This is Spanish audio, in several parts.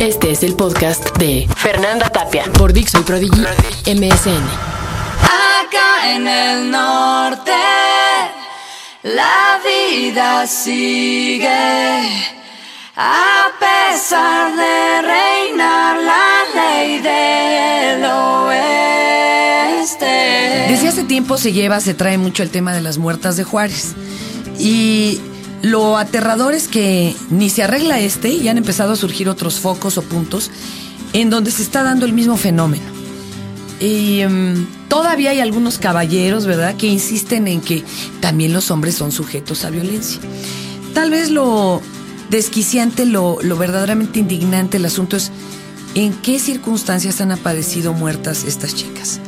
Este es el podcast de Fernanda Tapia por Dixon Prodigy MSN. Acá en el norte, la vida sigue. A pesar de reinar la ley del oeste. Desde hace tiempo se lleva, se trae mucho el tema de las muertas de Juárez. Y lo aterrador es que ni se arregla este y han empezado a surgir otros focos o puntos en donde se está dando el mismo fenómeno. Y em, todavía hay algunos caballeros, ¿verdad?, que insisten en que también los hombres son sujetos a violencia. Tal vez lo desquiciante, lo, lo verdaderamente indignante el asunto es en qué circunstancias han aparecido muertas estas chicas,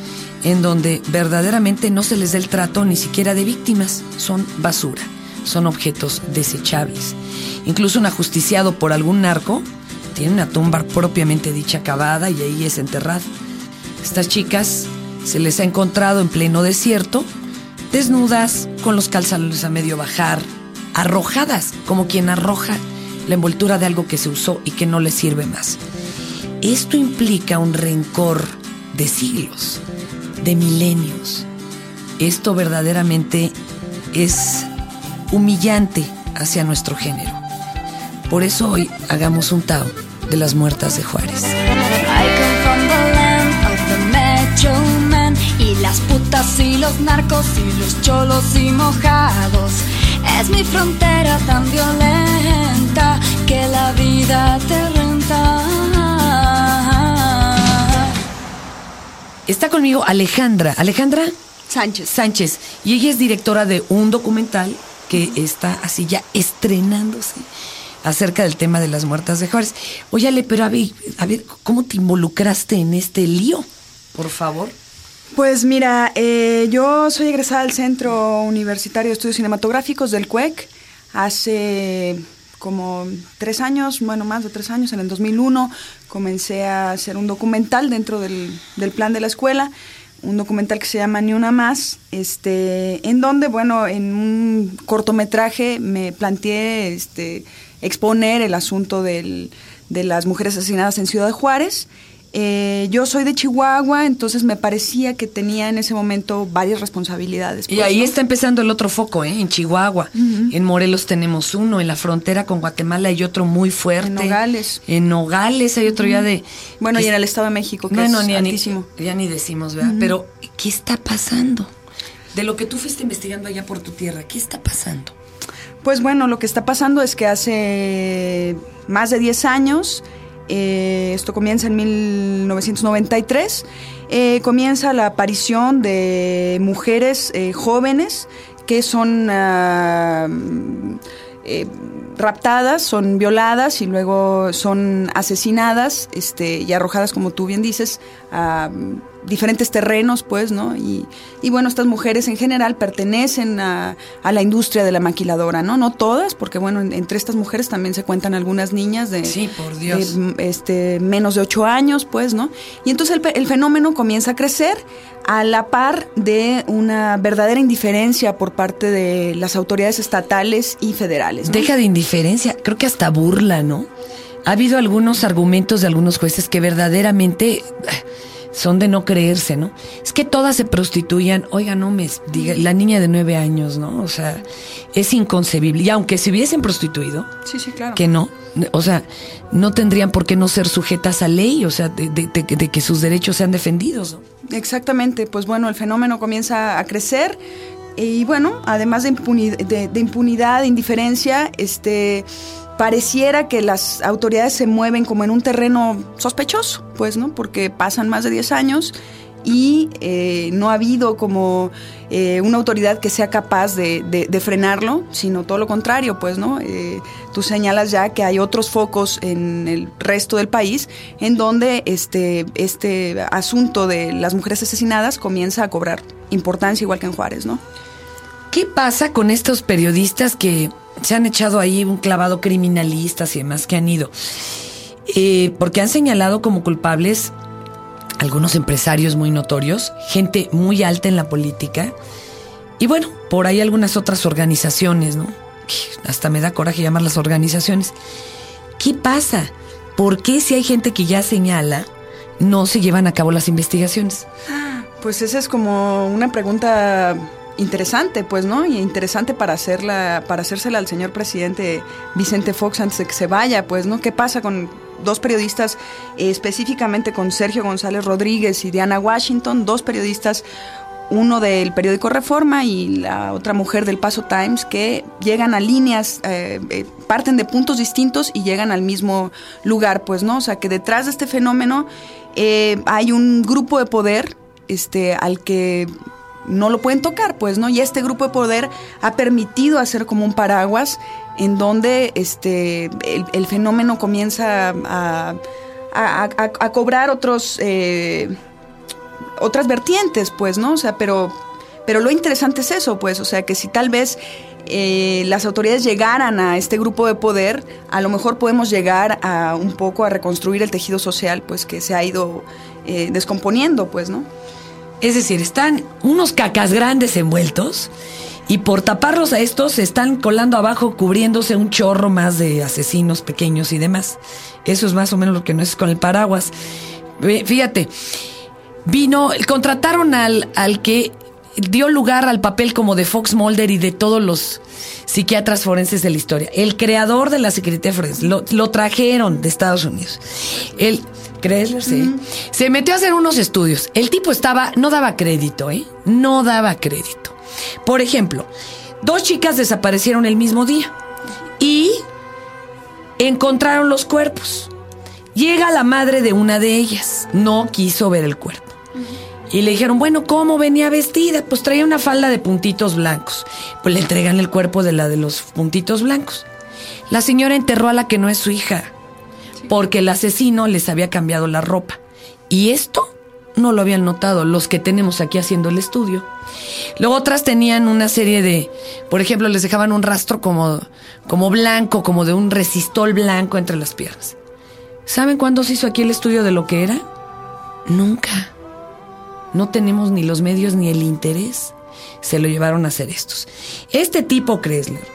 en donde verdaderamente no se les da el trato ni siquiera de víctimas, son basura, son objetos desechables. Incluso un ajusticiado por algún narco tiene una tumba propiamente dicha cavada y ahí es enterrado. Estas chicas se les ha encontrado en pleno desierto, desnudas, con los calzadores a medio bajar, arrojadas, como quien arroja la envoltura de algo que se usó y que no le sirve más. Esto implica un rencor de siglos, de milenios. Esto verdaderamente es humillante hacia nuestro género. Por eso hoy hagamos un Tao de las muertas de Juárez. I come from the land of the macho man y las putas y los narcos y los cholos y mojados. Es mi frontera tan violenta que la vida te renta. Está conmigo Alejandra. Alejandra Sánchez. Sánchez. Y ella es directora de un documental que está así ya estrenándose acerca del tema de las muertas de Juárez. Óyale, pero a ver, a ver, ¿cómo te involucraste en este lío? Por favor. Pues mira, eh, yo soy egresada del Centro Universitario de Estudios Cinematográficos del CUEC hace como tres años, bueno, más de tres años, en el 2001 comencé a hacer un documental dentro del, del plan de la escuela, un documental que se llama Ni una más, este, en donde, bueno, en un cortometraje me planteé este, exponer el asunto del- de las mujeres asesinadas en Ciudad Juárez. Eh, yo soy de Chihuahua, entonces me parecía que tenía en ese momento varias responsabilidades. Y pues, ahí ¿no? está empezando el otro foco, ¿eh? En Chihuahua. En Morelos tenemos uno, en la frontera con Guatemala hay otro muy fuerte. En Nogales. En Nogales hay otro ya de... Bueno, y en el Estado de México, que Bueno, es ni, ni, altísimo. ya ni decimos, ¿verdad? Pero, ¿qué está pasando? De lo que tú fuiste investigando allá por tu tierra, ¿qué está pasando? Pues bueno, lo que está pasando es que hace más de 10 años, eh, esto comienza en 1993, eh, comienza la aparición de mujeres eh, jóvenes que son ah, eh, raptadas, son violadas y luego son asesinadas este, y arrojadas, como tú bien dices, a diferentes terrenos, pues, ¿no? Y, y bueno, estas mujeres en general pertenecen a, a la industria de la maquiladora, ¿no? No todas, porque bueno, en- entre estas mujeres también se cuentan algunas niñas de, Sí, por Dios. de, este, menos de ocho años, pues, ¿no? Y entonces el, fenómeno comienza a crecer a la par de una verdadera indiferencia por parte de las autoridades estatales y federales. ¿no? Deja de indiferencia, creo que hasta burla, ¿no? Ha habido algunos argumentos de algunos jueces que verdaderamente son de no creerse, ¿no? Es que todas se prostituían, oiga, no me diga, la niña de nueve años, ¿no? O sea, es inconcebible. Y aunque se hubiesen prostituido, Sí, sí, claro. que no, o sea, no tendrían por qué no ser sujetas a ley, o sea, de, de- de- de que sus derechos sean defendidos, ¿no? Exactamente, pues bueno, el fenómeno comienza a crecer y bueno, además de, impuni- de- de impunidad, de indiferencia, este pareciera que las autoridades se mueven como en un terreno sospechoso, pues, ¿no? Porque pasan más de 10 años y eh, no ha habido como eh, una autoridad que sea capaz de, frenarlo, sino todo lo contrario, pues, ¿no? Eh, tú señalas ya que hay otros focos en el resto del país en donde este, este asunto de las mujeres asesinadas comienza a cobrar importancia igual que en Juárez, ¿no? ¿Qué pasa con estos periodistas que se han echado ahí un clavado criminalistas y demás que han ido? Eh, porque han señalado como culpables algunos empresarios muy notorios, gente muy alta en la política, y bueno, por ahí algunas otras organizaciones, ¿no? Hasta me da coraje llamarlas organizaciones. ¿Qué pasa? ¿por qué si hay gente que ya señala, no se llevan a cabo las investigaciones? Pues esa es como una pregunta interesante, pues, ¿no? Y interesante para hacerla, para hacérsela al señor presidente Vicente Fox antes de que se vaya, pues, ¿no? ¿Qué pasa con dos periodistas, eh, específicamente con Sergio González Rodríguez y Diana Washington, dos periodistas, uno del periódico Reforma y la otra mujer del Paso Times, que llegan a líneas, eh, eh, parten de puntos distintos y llegan al mismo lugar, pues, ¿no? O sea, que detrás de este fenómeno hay un grupo de poder este, al que no lo pueden tocar, pues, ¿no? Y este grupo de poder ha permitido hacer como un paraguas en donde este, el, fenómeno comienza a, cobrar otros, eh, otras vertientes, pues, ¿no? O sea, pero, pero lo interesante es eso, pues, o sea, que si tal vez eh, las autoridades llegaran a este grupo de poder, a lo mejor podemos llegar a un poco a reconstruir el tejido social, pues, que se ha ido eh, descomponiendo, pues, ¿no? Es decir, están unos cacas grandes envueltos y por taparlos a estos se están colando abajo cubriéndose un chorro más de asesinos pequeños y demás. Eso es más o menos lo que no es con el paraguas. Fíjate, vino, contrataron al, al que dio lugar al papel como de Fox Mulder y de todos los psiquiatras forenses de la historia. El creador de la Secretaría Forense. Lo, lo trajeron de Estados Unidos. El, ¿Crees? Sí. Se metió a hacer unos estudios. El tipo estaba, no daba crédito, ¿eh? No daba crédito. Por ejemplo, dos chicas desaparecieron el mismo día y encontraron los cuerpos. Llega la madre de una de ellas, no quiso ver el cuerpo. Y le dijeron, bueno, ¿cómo venía vestida? Pues traía una falda de puntitos blancos. Pues le entregan el cuerpo de la de los puntitos blancos. La señora enterró a la que no es su hija porque el asesino les había cambiado la ropa. Y esto no lo habían notado los que tenemos aquí haciendo el estudio. Luego otras tenían una serie de, por ejemplo, les dejaban un rastro como, como blanco, como de un resistol blanco entre las piernas. ¿Saben cuándo se hizo aquí el estudio de lo que era? Nunca. No tenemos ni los medios ni el interés. Se lo llevaron a hacer estos. Este tipo, Kressler,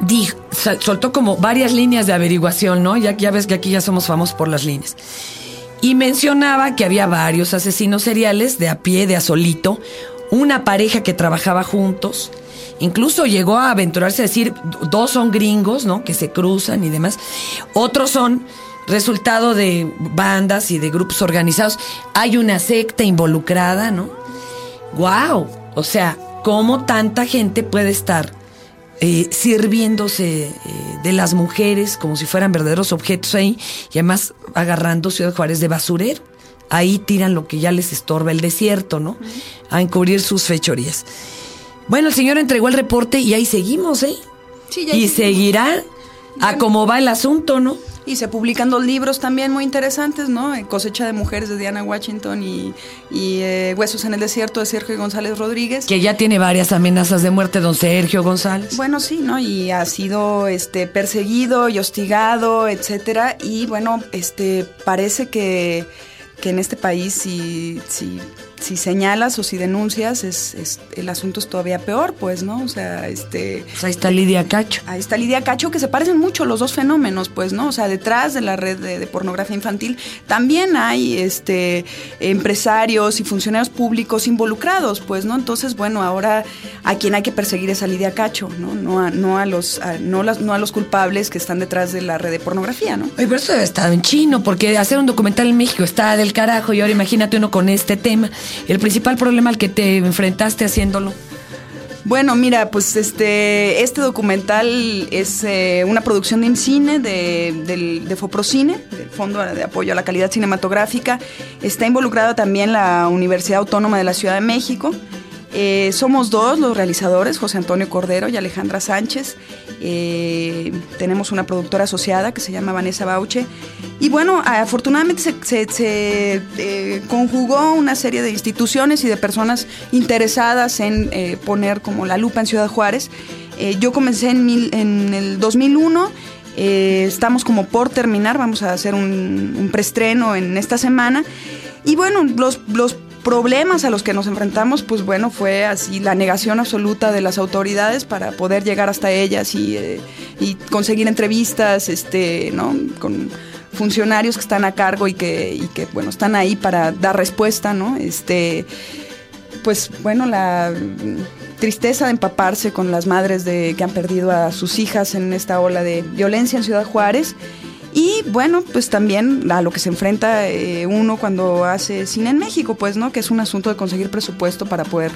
dijo, soltó como varias líneas de averiguación, ¿no? Ya, ya ves que aquí ya somos famosos por las líneas. Y mencionaba que había varios asesinos seriales de a pie, de a solito, una pareja que trabajaba juntos. Incluso llegó a aventurarse a decir, dos son gringos, ¿no? Que se cruzan y demás. Otros son resultado de bandas y de grupos organizados. Hay una secta involucrada, ¿no? ¡Wow! O sea, ¿cómo tanta gente puede estar eh, sirviéndose eh, de las mujeres como si fueran verdaderos objetos ahí y además agarrando Ciudad Juárez de basurero. Ahí tiran lo que ya les estorba el desierto, ¿no? A encubrir sus fechorías. Bueno, el señor entregó el reporte y ahí seguimos, ¿eh? Sí, y seguirá a cómo va el asunto, ¿no? Y se publican dos libros también muy interesantes, ¿no? Eh, Cosecha de Mujeres de Diana Washington y, eh, Huesos en el Desierto de Sergio González Rodríguez. Que ya tiene varias amenazas de muerte, don Sergio González. Bueno, sí, ¿no? Y ha sido este, perseguido y hostigado, etcétera. Y bueno, este, parece que, que en este país si, si si señalas o si denuncias, es, el asunto es todavía peor, pues, ¿no? O sea, este... Pues ahí está Lidia Cacho. Ahí está Lidia Cacho, que se parecen mucho los dos fenómenos, pues, ¿no? O sea, detrás de la red de, pornografía infantil también hay este, empresarios y funcionarios públicos involucrados, pues, ¿no? Entonces, bueno, ahora a quien hay que perseguir es a Lidia Cacho, ¿no? No a, no a los, no, las, no a los culpables que están detrás de la red de pornografía, ¿no? Oye, pero eso debe estar en chino, porque hacer un documental en México está del carajo y ahora imagínate uno con este tema el principal problema al que te enfrentaste haciéndolo. Bueno, mira, pues este, este documental es eh, una producción de IMCINE, de, de, Foprocine, del Fondo de Apoyo a la Calidad Cinematográfica. Está involucrada también la Universidad Autónoma de la Ciudad de México. Eh, somos dos los realizadores, José Antonio Cordero y Alejandra Sánchez. Eh, tenemos una productora asociada que se llama Vanessa Bauche. Y bueno, afortunadamente se, eh, conjugó una serie de instituciones y de personas interesadas en poner como la lupa en Ciudad Juárez. yo comencé en, en el 2001. estamos como por terminar, vamos a hacer un, un preestreno en esta semana. Y bueno, los, los problemas a los que nos enfrentamos, pues bueno, fue así la negación absoluta de las autoridades para poder llegar hasta ellas y, eh, conseguir entrevistas, este, ¿no? Con funcionarios que están a cargo y que, y que, bueno, están ahí para dar respuesta, ¿no? Este, pues bueno, la tristeza de empaparse con las madres de, que han perdido a sus hijas en esta ola de violencia en Ciudad Juárez. Y bueno, pues también a lo que se enfrenta eh, uno cuando hace cine en México, pues, ¿no? Que es un asunto de conseguir presupuesto para poder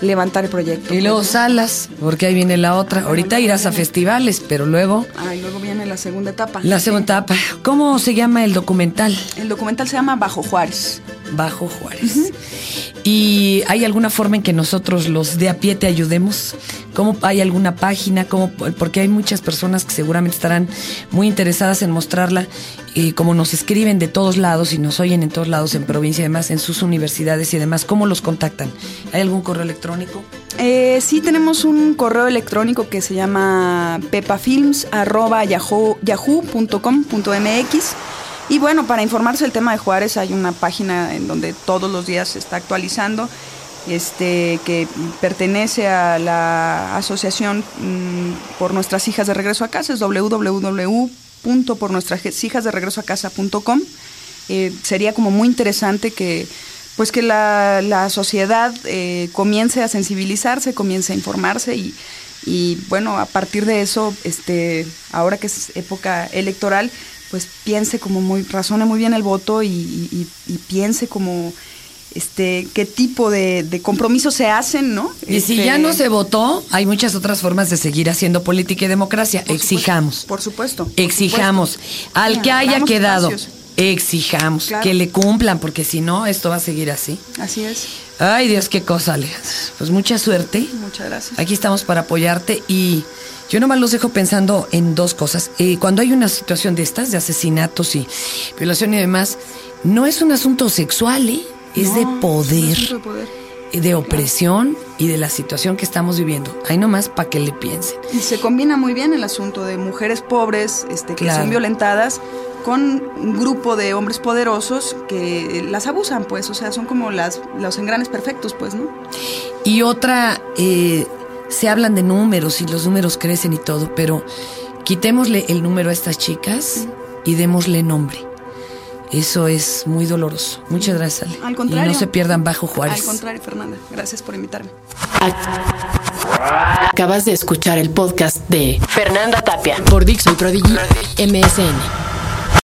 levantar el proyecto. Y luego salas, porque ahí viene la otra. Ahorita irás a festivales, pero luego... Ah, y luego viene la segunda etapa. La segunda etapa. ¿Cómo se llama el documental? El documental se llama Bajo Juárez. Bajo Juárez. ¿Y hay alguna forma en que nosotros los de a pie te ayudemos? ¿Cómo hay alguna página? ¿Cómo, porque hay muchas personas que seguramente estarán muy interesadas en mostrarla, y como nos escriben de todos lados y nos oyen en todos lados, en provincia y demás, en sus universidades y demás, ¿cómo los contactan? ¿Hay algún correo electrónico? Eh, sí, tenemos un correo electrónico que se llama pepafilms.yahoo.com.mx. Y bueno, para informarse del tema de Juárez hay una página en donde todos los días se está actualizando, este, que pertenece a la asociación mm, por nuestras hijas de regreso a casa, es www.pornuestrashijasderegresoacasa.com. Eh, sería como muy interesante que pues que la, la sociedad eh, comience a sensibilizarse, comience a informarse y, y bueno, a partir de eso, este, ahora que es época electoral, pues piense como muy, razone muy bien el voto y, piense como este qué tipo de, compromisos se hacen, ¿no? Y si ya Este, no se votó, hay muchas otras formas de seguir haciendo política y democracia. por Exijamos. supuesto, Por supuesto. por Exijamos. supuesto. Al que haya quedado, espacios. exijamos. Claro. Que le cumplan, porque si no, esto va a seguir así. Así es. Ay, Dios, qué cosa, Alejandra. Pues mucha suerte. Muchas gracias. Aquí estamos para apoyarte y yo nomás los dejo pensando en dos cosas. Eh, cuando hay una situación de estas, de asesinatos y violación y demás, no es un asunto sexual, ¿eh? es de poder, es un asunto de poder. eh, de opresión y de la situación que estamos viviendo. Ahí nomás para que le piensen. Y se combina muy bien el asunto de mujeres pobres este, que Claro. son violentadas con un grupo de hombres poderosos que las abusan, pues, o sea, son como las, los engranes perfectos, pues, ¿no? Y otra, eh, se hablan de números y los números crecen y todo, pero quitémosle el número a estas chicas y démosle nombre. Eso es muy doloroso. Muchas gracias, Ale. Al contrario. Y no se pierdan bajo Juárez. Al contrario, Fernanda, gracias por invitarme. Acabas de escuchar el podcast de Fernanda Tapia por Dixon Prodigy MSN.